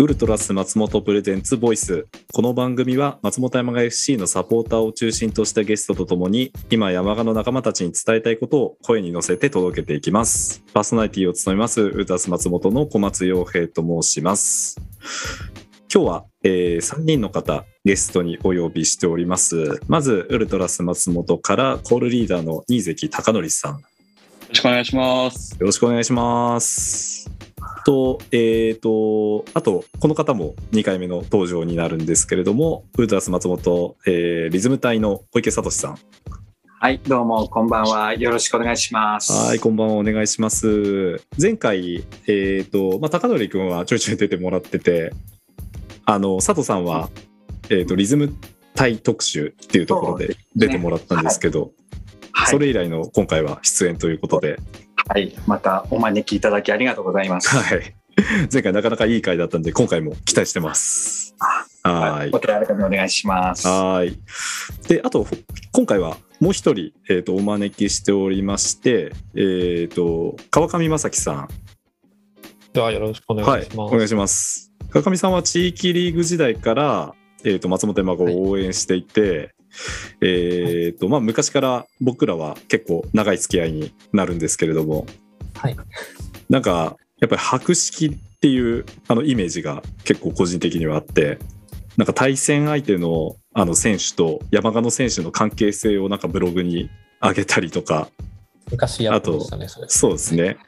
ウルトラス松本プレゼンツボイス。この番組は松本山雅 FC のサポーターを中心としたゲストとともに今山鹿の仲間たちに伝えたいことを声に乗せて届けていきます。パーソナリティを務めますウルトラス松本の小松洋平と申します。今日は、えー、3人の方ゲストにお呼びしております。まずウルトラス松本からコールリーダーの新関貴則さん。よろしくお願いします。よろしくお願いしますと、えっ、ー、と、あと、この方も2回目の登場になるんですけれども、ウルトラス松本、えー、リズム隊の小池聡さん。はい、どうも、こんばんは。よろしくお願いします。はい、こんばんは。お願いします。前回、えっ、ー、と、まあ、高則君はちょいちょい出てもらってて、あの、佐藤さんは、えっ、ー、と、リズム隊特集っていうところで出てもらったんですけど、それ以来の今回は出演ということで、はい、またお招きいただきありがとうございます。はい。前回なかなかいい回だったんで、今回も期待してます。はい。お手柔らかにお願いします。はい。で、あと、今回はもう一人、えっ、ー、と、お招きしておりまして、えっ、ー、と、川上正樹さん。では、よろしくお願いします。はい、お願いします。川上さんは地域リーグ時代から、えっ、ー、と、松本山子を応援していて、はい えーとまあ、昔から僕らは結構長い付き合いになるんですけれども、はい、なんかやっぱり博識っていうあのイメージが結構個人的にはあってなんか対戦相手のあの選手と山鹿の選手の関係性をなんかブログに上げたりとか。昔やってましたねそそうですね。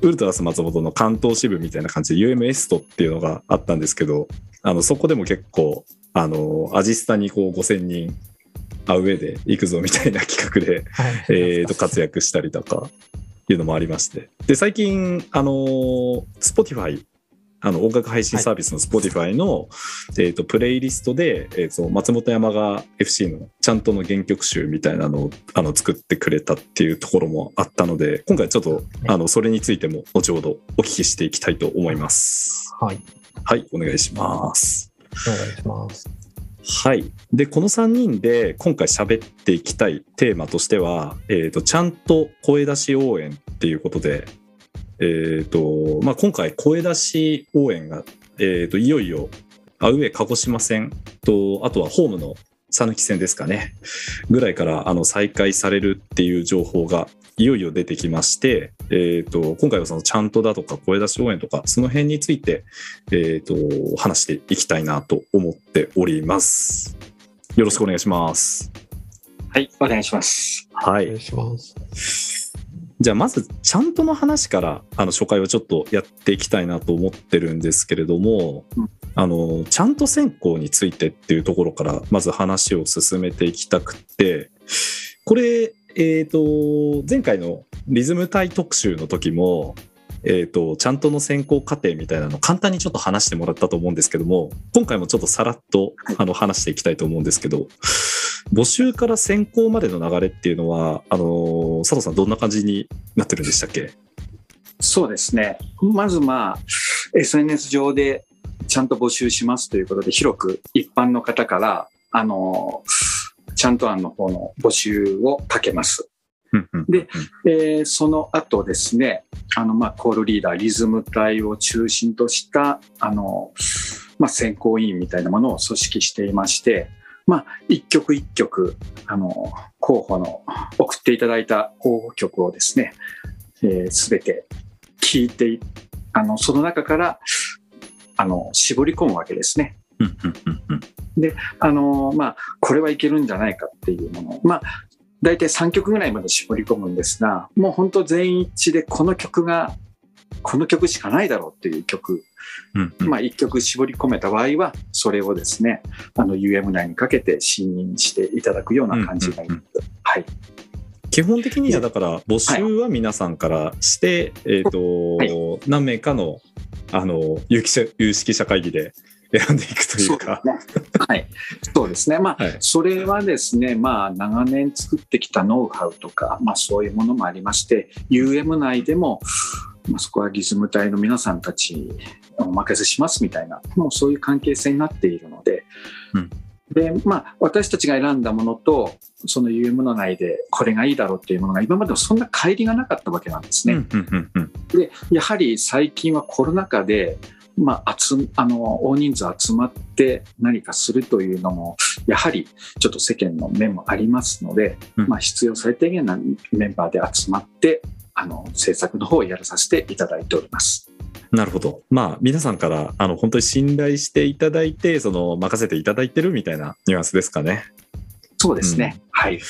ウルトラス松本の関東支部みたいな感じで UMS トっていうのがあったんですけどあのそこでも結構あのアジスタにこう5000人アウェーで行くぞみたいな企画で、はい、えと活躍したりとかいうのもありまして。で最近あの Spotify あの音楽配信サービスの Spotify の、はい、えーと、プレイリストで、えーと、松本山が FC のちゃんとの原曲集みたいなのをあの作ってくれたっていうところもあったので今回ちょっと、あのそれについても後ほどお聞きしていきたいと思います。はい、はい、お願いします。お願いします。はい。で、この3人で今回喋っていきたいテーマとしては、え、ー、と、ちゃんと声出し応援っていうことで、え、ー、と、まあ、今回声出し応援が、え、ー、と、いよいよ、アウェイ鹿児島戦と、あとはホームの讃岐戦ですかね、ぐらいからあの再開されるっていう情報がいよいよ出てきまして、えーと、今回はそのちゃんとだとか声出し応援とかその辺について、えーと、話していきたいなと思っております。よろしくお願いします。はい、お願いします。はい。お願いします。じゃあまずちゃんとの話からあの初回をちょっとやっていきたいなと思ってるんですけれども、うん、あのちゃんと選考についてっていうところからまず話を進めていきたくてこれえっ、ー、と、前回のリズム体特集の時も、えーと、ちゃんとの選考過程みたいなの簡単にちょっと話してもらったと思うんですけども今回もちょっとさらっとあの話していきたいと思うんですけど募集から選考までの流れっていうのはあの佐藤さんどんな感じになってるんでしたっけ？そうですね。まずまあ SNS 上でちゃんと募集しますということで広く一般の方からあのちゃんと案の方の募集をかけます。で、えー、その後ですね、あの、まあ、コールリーダー、リズム隊を中心とした、あの、まあ、選考委員みたいなものを組織していまして、まあ、一曲一曲、あの、候補の、送っていただいた候補曲をですね、す、えー、べ、て聞いて、あの、その中から、あの、絞り込むわけですね。で、あのまあ、これはいけるんじゃないかっていうもの。まあ、大体3曲ぐらいまで絞り込むんですが、もう本当全員一致でこの曲が、この曲しかないだろうっていう曲、うんうん、まあ1曲絞り込めた場合は、それをですね、あの UM 内にかけて信任していただくような感じがいい、うんうんうん、はい。基本的にはだから募集は皆さんからして、はい、えっ、ー、と、はい、何名かのあの有識者会議で選んでいくというか。はい、そうですね。まあ、はい、それはですね、まあ、長年作ってきたノウハウとか、まあ、そういうものもありまして、UM 内でも、まあ、そこはリズム隊の皆さんたちお任せしますみたいな、もうそういう関係性になっているので、うんで、まあ、私たちが選んだものと、その UM の内でこれがいいだろうっていうものが今までもそんな乖離がなかったわけなんですね。で、やはり最近はコロナ禍で、まあ、集あの大人数集まって何かするというのもやはりちょっと世間の面もありますので、うんまあ、必要最低限なメンバーで集まってあの制作の方をやらさせていただいております。なるほど。まあ、皆さんから、あの、本当に信頼していただいて、その、任せていただいてるみたいなニュアンスですかね。そうですね、はい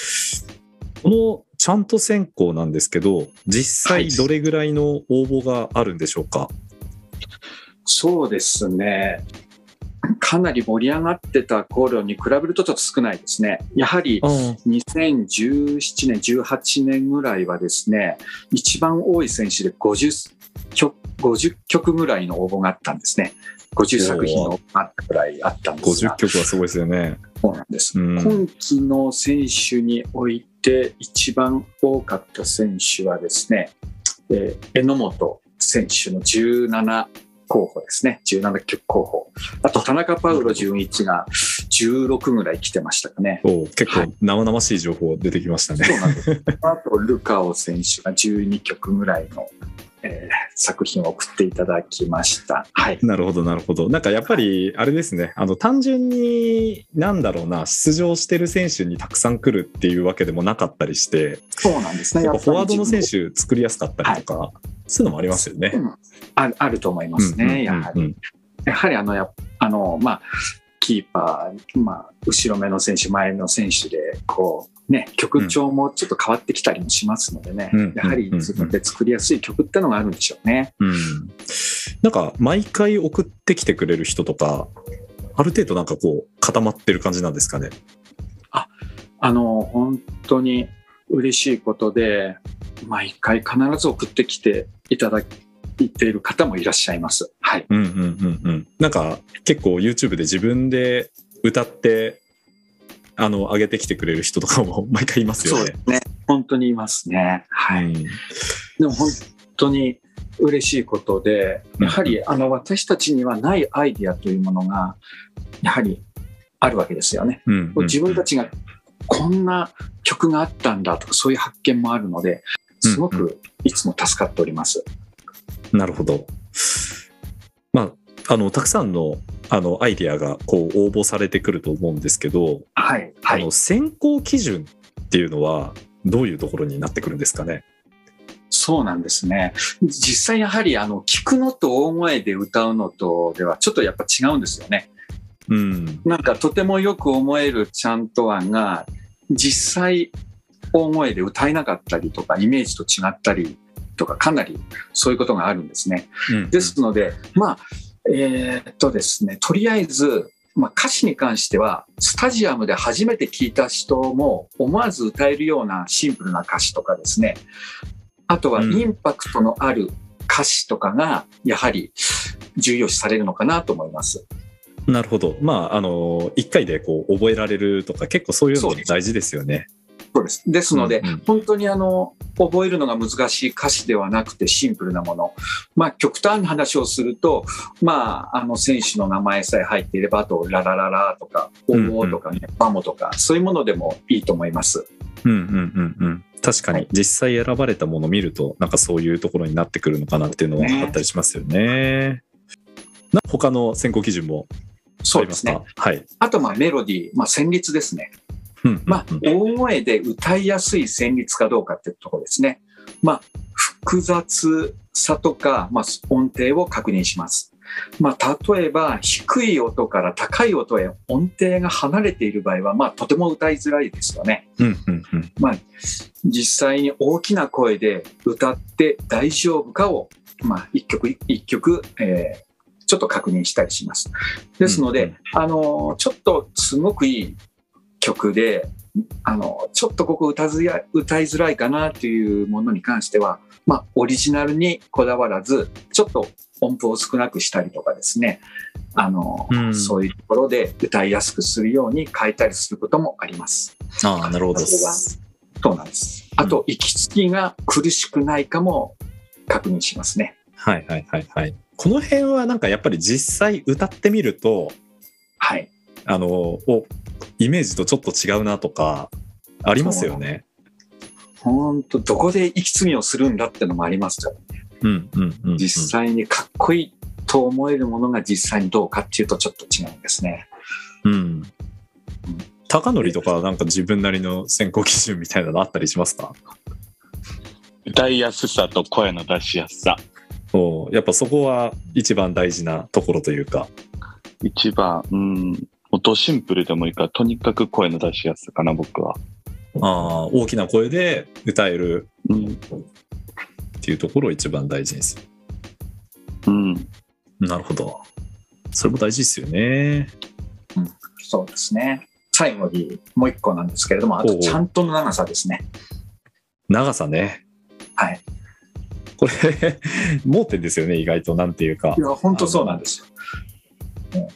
この、ちゃんと選考なんですけど、実際どれぐらいの応募があるんでしょうか、そうですね。かなり盛り上がってた頃に比べるとちょっと少ないですね。やはり2017年、18年ぐらいはですね、一番多い選手で50曲 ,50 曲ぐらいの応募があったんですね。50作品のあったぐらいあったんですが50、曲はすごいですよね。そうなんです。うん今季の選手において一番多かった選手はですね、えー榎本選手の17候補ですね。17曲候補。あと、田中パウロ純一が16ぐらい来てましたかね。お結構はい生々しい情報出てきましたね。そうなんです。あと、ルカオ選手が12曲ぐらいの、えー作品を送っていただきました。はい。なるほど、なるほど。なんかやっぱり、あれですね、あの、単純に、なんだろうな、出場してる選手にたくさん来るっていうわけでもなかったりして、そうなんですね。やっぱフォワードの選手手作りやすかったりとか、そういうのもありますよね。あるあると思いますね、やはり。り。やはりあのやあの、まあ、キーパー、まあ、後ろ目の選手、前の選手で、こう、ね、曲調もちょっと変わってきたりもしますのでね、うんやはり自分で作りやすい曲ってのがあるんでしょうね。うん。なんか、毎回送ってきてくれる人とか、ある程度なんかこう、固まってる感じなんですかね？あの、本当に嬉しいことで、毎回必ず送ってきていただいている方もいらっしゃいます。はい。うんうんうんうん。なんか、結構 YouTube で自分で歌って、あの、上げてきてくれる人とかも毎回いますよねそうで。すね。本当にいますね。はい。うんでも本当に嬉しいことで、やはりあの私たちにはないアイディアというものが、やはりあるわけですよね。うんうん自分たちがこんな曲があったんだとか、そういう発見もあるので、すごくいつも助かっております。なるほど。まあ、あの、たくさんの、あの、アイディアが、こう、応募されてくると思うんですけど、はい。はいあの、。選考基準っていうのは、どういうところになってくるんですかね？そうなんですね。実際やはりあの、聞くのと大声で歌うのとではちょっとやっぱ違うんですよね。うん。なんかとてもよく思えるちゃんと案が実際大声で歌えなかったりとかイメージと違ったりとかかなりそういうことがあるんですね。うんですのでまあえーっとですねとりあえず、まあ、歌詞に関してはスタジアムで初めて聞いた人も思わず歌えるようなシンプルな歌詞とかですねあとはうんインパクトのある歌詞とかがやはり重要視されるのかなと思います。なるほど。まあ、あの、一回でこう、覚えられるとか、結構そういうの大事ですよね。そうです。ですので、うんうん本当にあの、覚えるのが難しい歌詞ではなくてシンプルなもの。まあ、極端な話をすると、まあ、あの、選手の名前さえ入っていれば、あと、ララララとか、オうんうんーとかね、バモとか、そういうものでもいいと思います。うんうんうんうん。確かにはい実際選ばれたものを見るとなんかそういうところになってくるのかなっていうのはねあったりしますよね。な他の選考基準もありますすそうでねか。はい。あと、まあ、メロディー、まあ、旋律ですね。まあ、大声で歌いやすい旋律かどうかっていうところですね。まあ、複雑さとか、まあ、音程を確認します。まあ、例えば、低い音から高い音へ音程が離れている場合は、まあ、とても歌いづらいですよね。まあ、実際に大きな声で歌って大丈夫かを、まあ、一曲一曲、えーちょっと確認したりします。ですので、うんうんあの、ちょっとすごくいい曲で、あの、ちょっとここ歌ずや歌いづらいかなというものに関しては、まあ、オリジナルにこだわらず、ちょっと音符を少なくしたりとかですね、あの、うんそういうところで歌いやすくするように変えたりすることもあります。ああ、なるほど。そうなんです。あと、息継ぎが苦しくないかも確認しますね。はいはいはいはい。この辺はなんかやっぱり実際歌ってみると、はい。あの、おイメージとちょっと違うなとか、ありますよね。本当どこで息継ぎをするんだってのもありますから、うんうんうんうん。実際にかっこいいと思えるものが実際にどうかっていうとちょっと違うんですね。うん。高則とかなんか自分なりの選考基準みたいなのあったりしますか？歌いやすさと声の出しやすさ。おやっぱそこは一番大事なところというか。一番、うん、もっとシンプルでもいいから、とにかく声の出しやすさかな、僕は。ああ、大きな声で歌えるうん。っていうところを一番大事にする。うん。なるほど。それも大事ですよね。そうですね。最後にもう一個なんですけれども、あとちゃんとの長さですね。長さね。はい。これ、盲点ですよね、意外と。なんていうかい。や、本当そうなんですよ。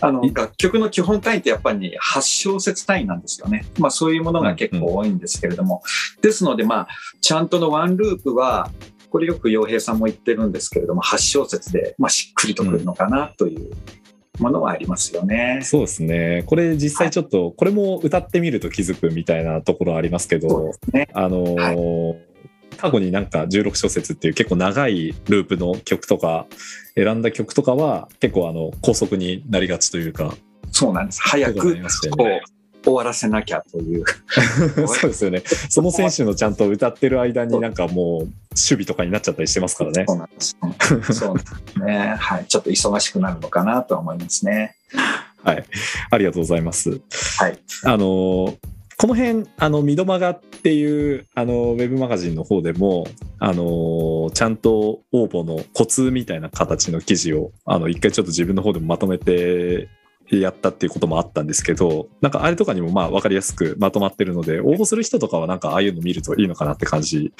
うんあのい楽曲の基本単位ってやっぱり8小節単位なんですよね。まあそういうものが結構多いんですけれども。ですのでまあ、ちゃんとのワンループは、これよく洋平さんも言ってるんですけれども、8小節で、まあ、しっくりとくるのかなというものはありますよね。そうですね。これ実際ちょっと、これも歌ってみると気づくみたいなところありますけどね。あのー過去になんか16小節っていう結構長いループの曲とか選んだ曲とかは結構あの高速になりがちというか、そうなんです。早くなりましたよこねう終わらせなきゃという。そうですよね。その選手のちゃんと歌ってる間になんかもう守備とかになっちゃったりしてますからねそ。うなんです。そうなんですね。はい。ちょっと忙しくなるのかなとは思いますね。はい。ありがとうございます。はい。あのーこの辺、あの、ミドマガっていう、あの、ウェブマガジンの方でも、あのーちゃんと応募のコツみたいな形の記事を、あの、一回ちょっと自分の方でもまとめてやったっていうこともあったんですけど、なんかあれとかにもまあ分かりやすくまとまってるので、応募する人とかはなんかああいうの見るといいのかなって感じ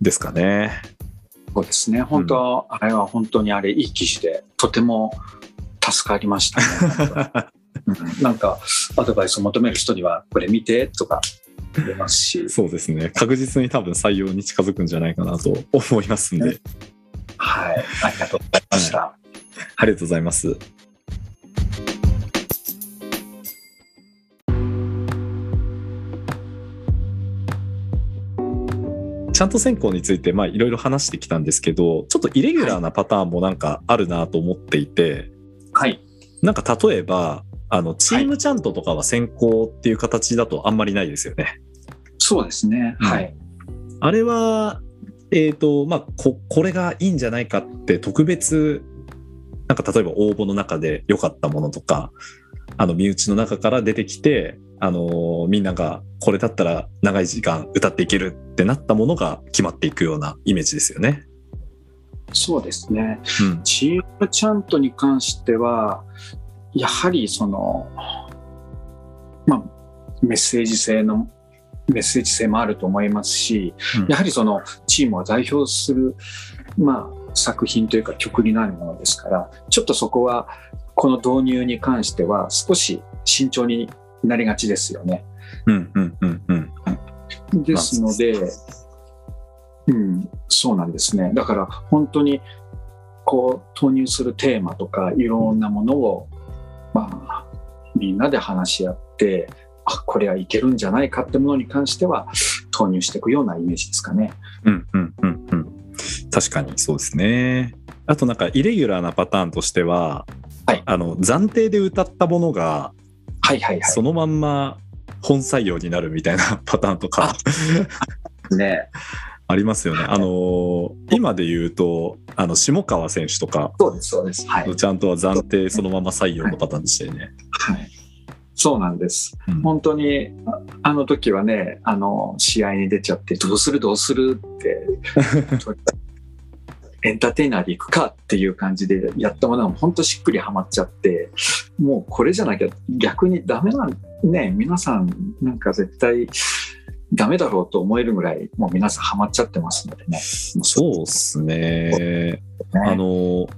ですかね。そうですね。本当、あれは本当にあれいい記事で、とても助かりましたね。うんなんか、アドバイスを求める人には、これ見てとか言えますし、そうですね。確実に多分採用に近づくんじゃないかなと思いますんで、はい。ありがとうございました。ありがとうございます。ちゃんと選考についてまあいろいろ話してきたんですけどちょっとイレギュラーなパターンもなんかあるなと思っていて、はい。なんか例えばあのチームチャントとかは選考っていう形だとあんまりないですよね。そうですね。うんはい。あれは、えっ、と、まあこ、これがいいんじゃないかって特別、なんか例えば応募の中で良かったものとか、あの、身内の中から出てきて、あのーみんながこれだったら長い時間歌っていけるってなったものが決まっていくようなイメージですよね。そうですね。うん。チームチャントに関しては、やはりその、まあ、メッセージ性の、メッセージ性もあると思いますし、うんやはりそのチームを代表する、まあ、作品というか曲になるものですから、ちょっとそこは、この導入に関しては少し慎重になりがちですよね。うん、うん、うん、うん。ですので、うん、そうなんですね。だから本当にこう投入するテーマとかいろんなものを、まあ、みんなで話し合って、あ、これはいけるんじゃないかってものに関しては投入していくようなイメージですかね。うん、うん、うん、うん。確かにそうですね。あとなんかイレギュラーなパターンとしては、はいあの、暫定で歌ったものが、はいはいはそのまんま本採用になるみたいなパターンとかい。ね。ありますよね。あのー今で言うと、あの、下川選手とか、そうです、そうです。はい。ちゃんとは暫定そのまま採用のパターンでしたよね。はい。そうなんです。うん本当に、ああの時はね、あの、試合に出ちゃって、どうするどうするって、エンターテイナーで行くかっていう感じでやったものが本当しっくりはまっちゃって、もうこれじゃなきゃ逆にダメなん、ね、皆さんなんか絶対ダメだろうと思えるぐらい、もう皆さんハマっちゃってますのでね。もそうっすね。ねあのー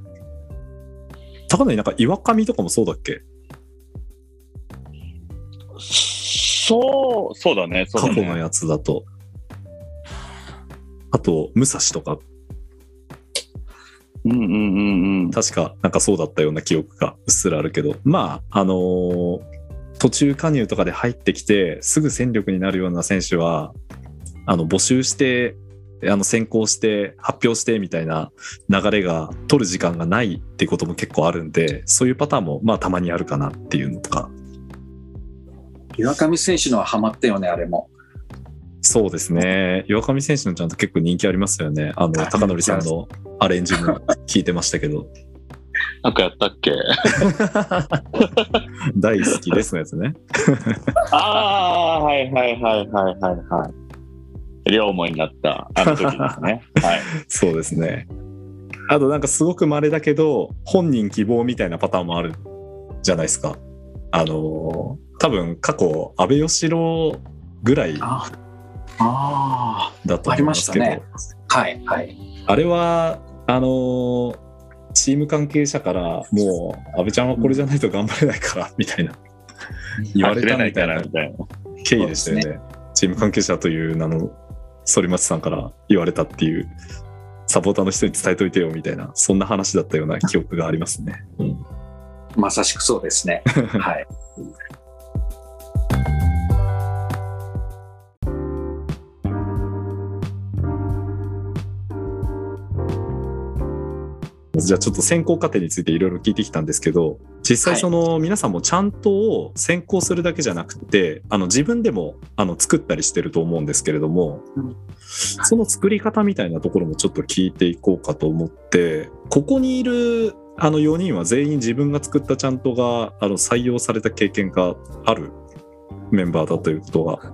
高野になんか岩上とかもそうだっけ？そう、そうだね、そうだね。過去のやつだと。あと、武蔵とか、うんうんうんうん。確かなんかそうだったような記憶がうっすらあるけど、まあ、あのー途中加入とかで入ってきて、すぐ戦力になるような選手は、あの、募集してあの先行して発表してみたいな流れが取る時間がないっていうことも結構あるんでそういうパターンもまあたまにあるかなっていうのとか。岩上選手のはハマったよね、あれも。そうですね。岩上選手のちゃんと結構人気ありますよね。あのあ高則さんのアレンジも聞いてましたけどなんかやったっけ？大好きですのやつね ああ、はいはいはいはいはいはい。両思いになった、あの時ですね。はい。そうですねあとなんかすごく稀だけど本人希望みたいなパターンもあるじゃないですかあの多分過去安倍義郎ぐらいああだと思いますけどありまはい、はい。あれはあのーチーム関係者からもう安倍ちゃんはこれじゃないと頑張れないから みたいな言われたみたいなみたいな。経緯でしたよねチーム関係者という名の反町さんから言われたっていうサポーターの人に伝えといてよみたいなそんな話だったような記憶がありますね。まさしくそうですね。はい。じゃあちょっと選考過程についていろいろ聞いてきたんですけど実際その皆さんもちゃんとを選考するだけじゃなくてあの自分でもあの作ったりしてると思うんですけれどもうんその作り方みたいなところもちょっと聞いていこうかと思ってここにいるあの4人は全員自分が作ったちゃんとがあの採用された経験があるメンバーだということが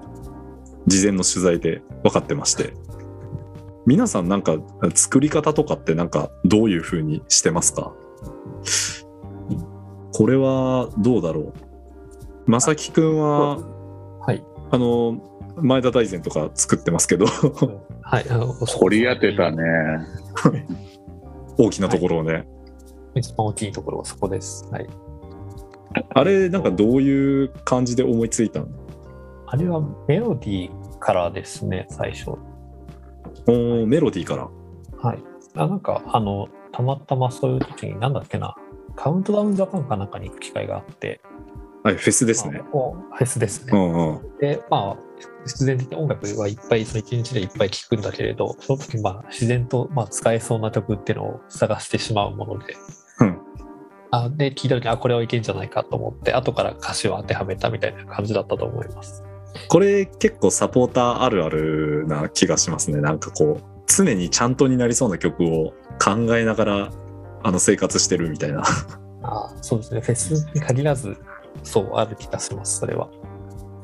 事前の取材で分かってまして皆さんなんか作り方とかってなんかどういう風にしてますか？これはどうだろう？まさきくんははい。あの前田大然とか作ってますけどはい。掘り当てたね。大きなところをね、一番大きいところはそこです。はい。あれなんかどういう感じで思いついたの？あれはメロディーからですね、最初。おーメロディーから。はい。あなんか、あの、たまたまそういう時に、なんだっけな、カウントダウンジャパンかなんかに行く機会があって、はいフェスですね。まあおフェスですね。うんうん。で、まあ、必然的に音楽はいっぱい、その一日でいっぱい聴くんだけれど、その時、まあ、自然と、まあ、使えそうな曲っていうのを探してしまうもので、うん。あで、聞いた時に、あ、これはいけんじゃないかと思って、後から歌詞を当てはめたみたいな感じだったと思います。これ結構サポーターあるあるな気がしますね。なんかこう常にちゃんとになりそうな曲を考えながらあの生活してるみたいな。あそうですね、フェスに限らず、そう、ある気がします、それは。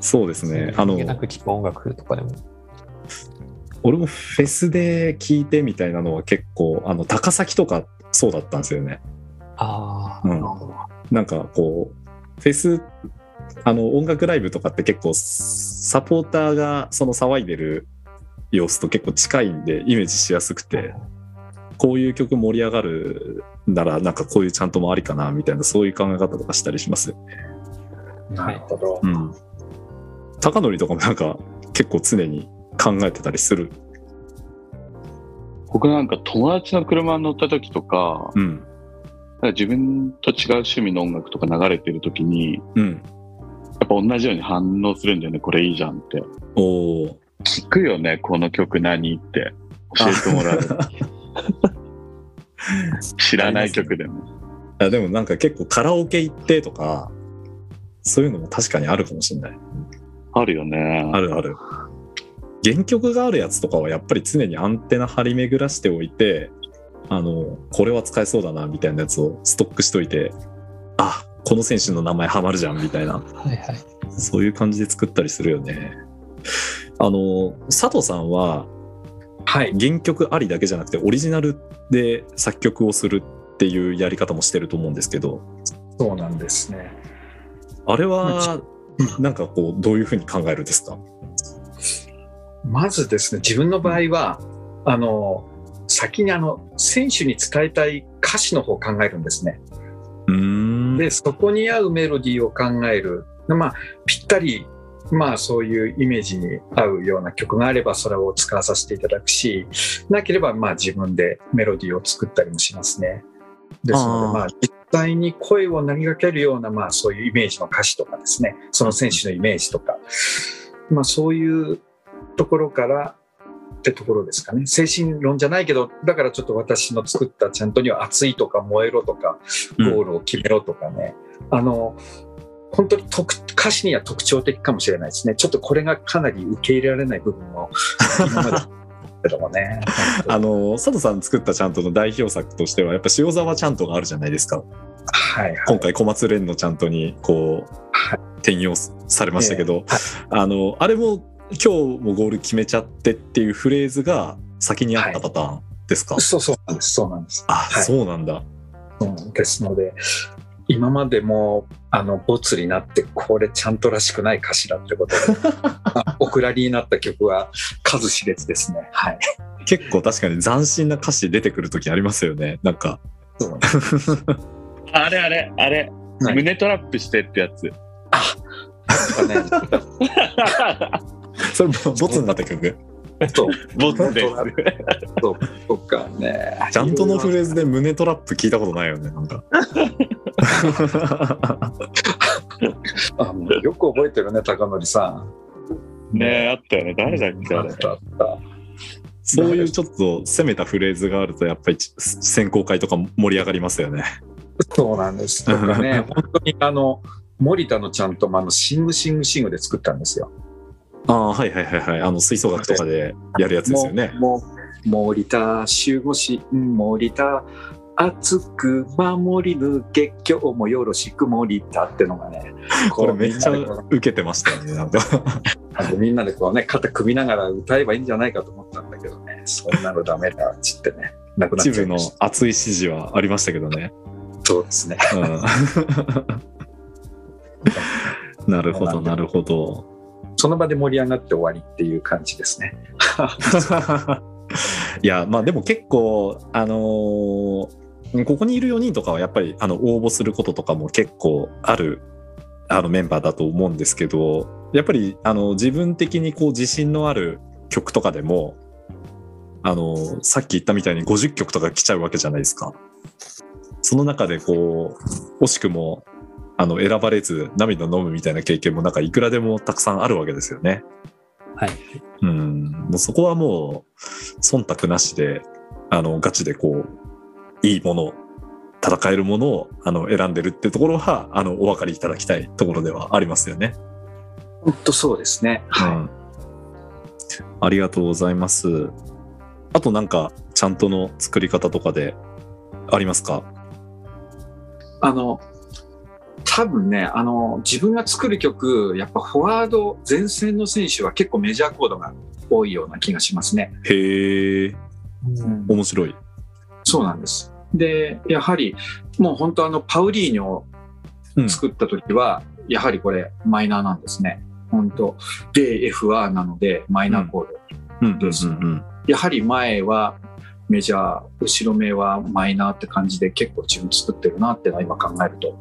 そうですね。あのなく聴く音楽とかでも。俺もフェスで聴いてみたいなのは結構あの高崎とかそうだったんですよね。ああ、うん。なんかこうフェスあの音楽ライブとかって結構サポーターがその騒いでる様子と結構近いんでイメージしやすくてこういう曲盛り上がるならなんかこういうちゃんともありかなみたいなそういう考え方とかしたりしますよね。なるほど。うん。高則とかもなんか結構常に考えてたりする。僕なんか友達の車に乗った時とか、うんか自分と違う趣味の音楽とか流れてる時に、うん。やっぱ同じように反応するんだよね、これいいじゃんって。おお。聞くよね、この曲何って教えてもらう。知らない曲でも。あでもなんか結構カラオケ行ってとかそういうのも確かにあるかもしれない。あるよね。あるある。原曲があるやつとかはやっぱり常にアンテナ張り巡らしておいてあのこれは使えそうだなみたいなやつをストックしといてあこの選手の名前ハマるじゃんみたいなはいはい。そういう感じで作ったりするよね。あの佐藤さんははい。原曲ありだけじゃなくてオリジナルで作曲をするっていうやり方もしてると思うんですけどそうなんですね。あれはなんかこうどういうふうに考えるんですか？まずですね、自分の場合は、あの、先にあの、選手に伝えたい歌詞の方を考えるんですね。うーんで、そこに合うメロディーを考える。まあ、ぴったり、まあ、そういうイメージに合うような曲があれば、それを使わさせていただくし、なければ、まあ、自分でメロディーを作ったりもしますね。ですので、まあ、実際に声を投げかけるような、まあ、そういうイメージの歌詞とかですね、その選手のイメージとか、まあ、そういうところから、ってところですかね。精神論じゃないけど、だからちょっと私の作ったちゃんとには熱いとか燃えろとか、ゴールを決めろとかね。あの、本当に特歌詞には特徴的かもしれないですね。ちょっとこれがかなり受け入れられない部分も今までけどもね。あの佐藤さん作ったちゃんとの代表作としてはやっぱ塩沢ちゃんとがあるじゃないですかはいはい。今回小松蓮のちゃんとにこうはい転用されましたけど、はいあのあれも今日もゴール決めちゃってっていうフレーズが先にあったパターンですか、そうそうなんです。そうなんです。あ、はいそうなんだうん、ですので、今までも、あの、ボツになって、これちゃんとらしくない歌詞だってことで、あお蔵になった曲は数知れずですね。はい。結構確かに斬新な歌詞出てくる時ありますよねなんかあれあれ、あれ、はい胸トラップしてってやつ。ね。それボボツになった曲？そう、ボツで本 そう、とかね。ちゃんとのフレーズで胸トラップ聞いたことないよねなんか あもうよく覚えてるね、高則さん。ねえ、あったよね。誰だっけあれあっ。たあった。そういうちょっと攻めたフレーズがあるとやっぱり選考会とか盛り上がりますよねそうなんです。とかね、本当にあの、森田のちゃんともあの、シングシングシングで作ったんですよ。ああはいはいはいはい。あの吹奏楽とかでやるやつですよね。もう、森田守護神、森田、熱く守り抜け、今日もよろしく森田ってのがね、これめっちゃ受けてましたよねなんか。うみんなでこうね、肩組みながら歌えばいいんじゃないかと思ったんだけどね、そんなのダメだっつってね、なくなっ一部のちゃいました。熱い指示はありましたけどね、そうですね。うん、なるほどなるほどその場で盛り上がって終わりっていう感じですね。いやまあでも結構あのーここにいる4人とかはやっぱりあの応募することとかも結構あるあのメンバーだと思うんですけどやっぱりあの自分的にこう自信のある曲とかでもあのさっき言ったみたいに50曲とか来ちゃうわけじゃないですか。その中でこう惜しくもあの選ばれず涙飲むみたいな経験もなんかいくらでもたくさんあるわけですよね。はい。うん、もうそこはもう忖度なしであのガチでこういいもの戦えるものをあの選んでるってところはあのお分かりいただきたいところではありますよね。本当そうですね。はい。うんありがとうございます。あとなんかちゃんとの作り方とかでありますか？あの、多分ね、あの、自分が作る曲、やっぱフォワード、前線の選手は結構メジャーコードが多いような気がしますね。へえ面白い。そうなんです。で、やはり、もう本当あの、パウリーニョをうん作った時は、やはりこれ、マイナーなんですね。本当で、FR なので、マイナーコード。うんうんですうんやはり前はメジャー、後ろ目はマイナーって感じで結構自分作ってるなってのは今考えると。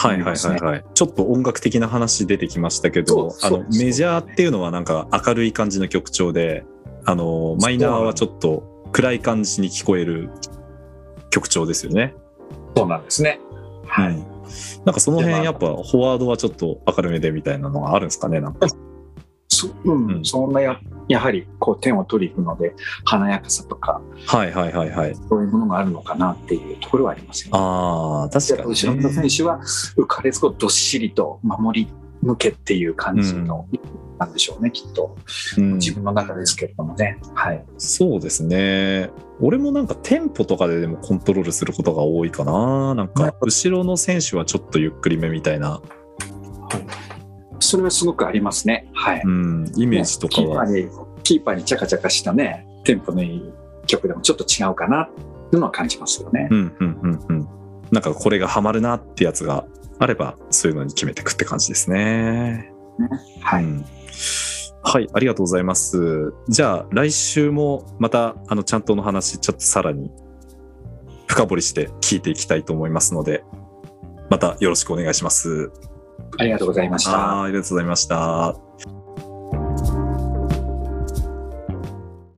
はいはいはいはい。ちょっと音楽的な話出てきましたけど、あのメジャーっていうのはなんか明るい感じの曲調で、あのマイナーはちょっと暗い感じに聞こえる曲調ですよね。そうなんですね。はい。うんなんかその辺やっぱフォワードはちょっと明るめでみたいなのがあるんですかねなんか。そうんうんそんなややはりこう点を取りに行くので華やかさとかはいはいはいはい。そういうものがあるのかなっていうところはありますよね。ああ確かに、後ろの選手は浮かれずどっしりと守り向けっていう感じの、なんでしょうねきっとうん自分の中ですけれどもね。はい。そうですね。俺もなんかテンポとかででもコントロールすることが多いかな。なんか後ろの選手はちょっとゆっくりめみたいな、それはすごくありますね。はい。うん、イメージとかは。キーパーに、キーパーにチャカチャカしたね、テンポのいい曲でもちょっと違うかなっていうのは感じますよね。うんうんうんうん。なんかこれがハマるなってやつがあれば、そういうのに決めていくって感じですね。はい。うんはい、ありがとうございます。じゃあ来週もまたあのちゃんとの話ちょっとさらに深掘りして聞いていきたいと思いますので、またよろしくお願いします。ありがとうございました。ありがとうございました。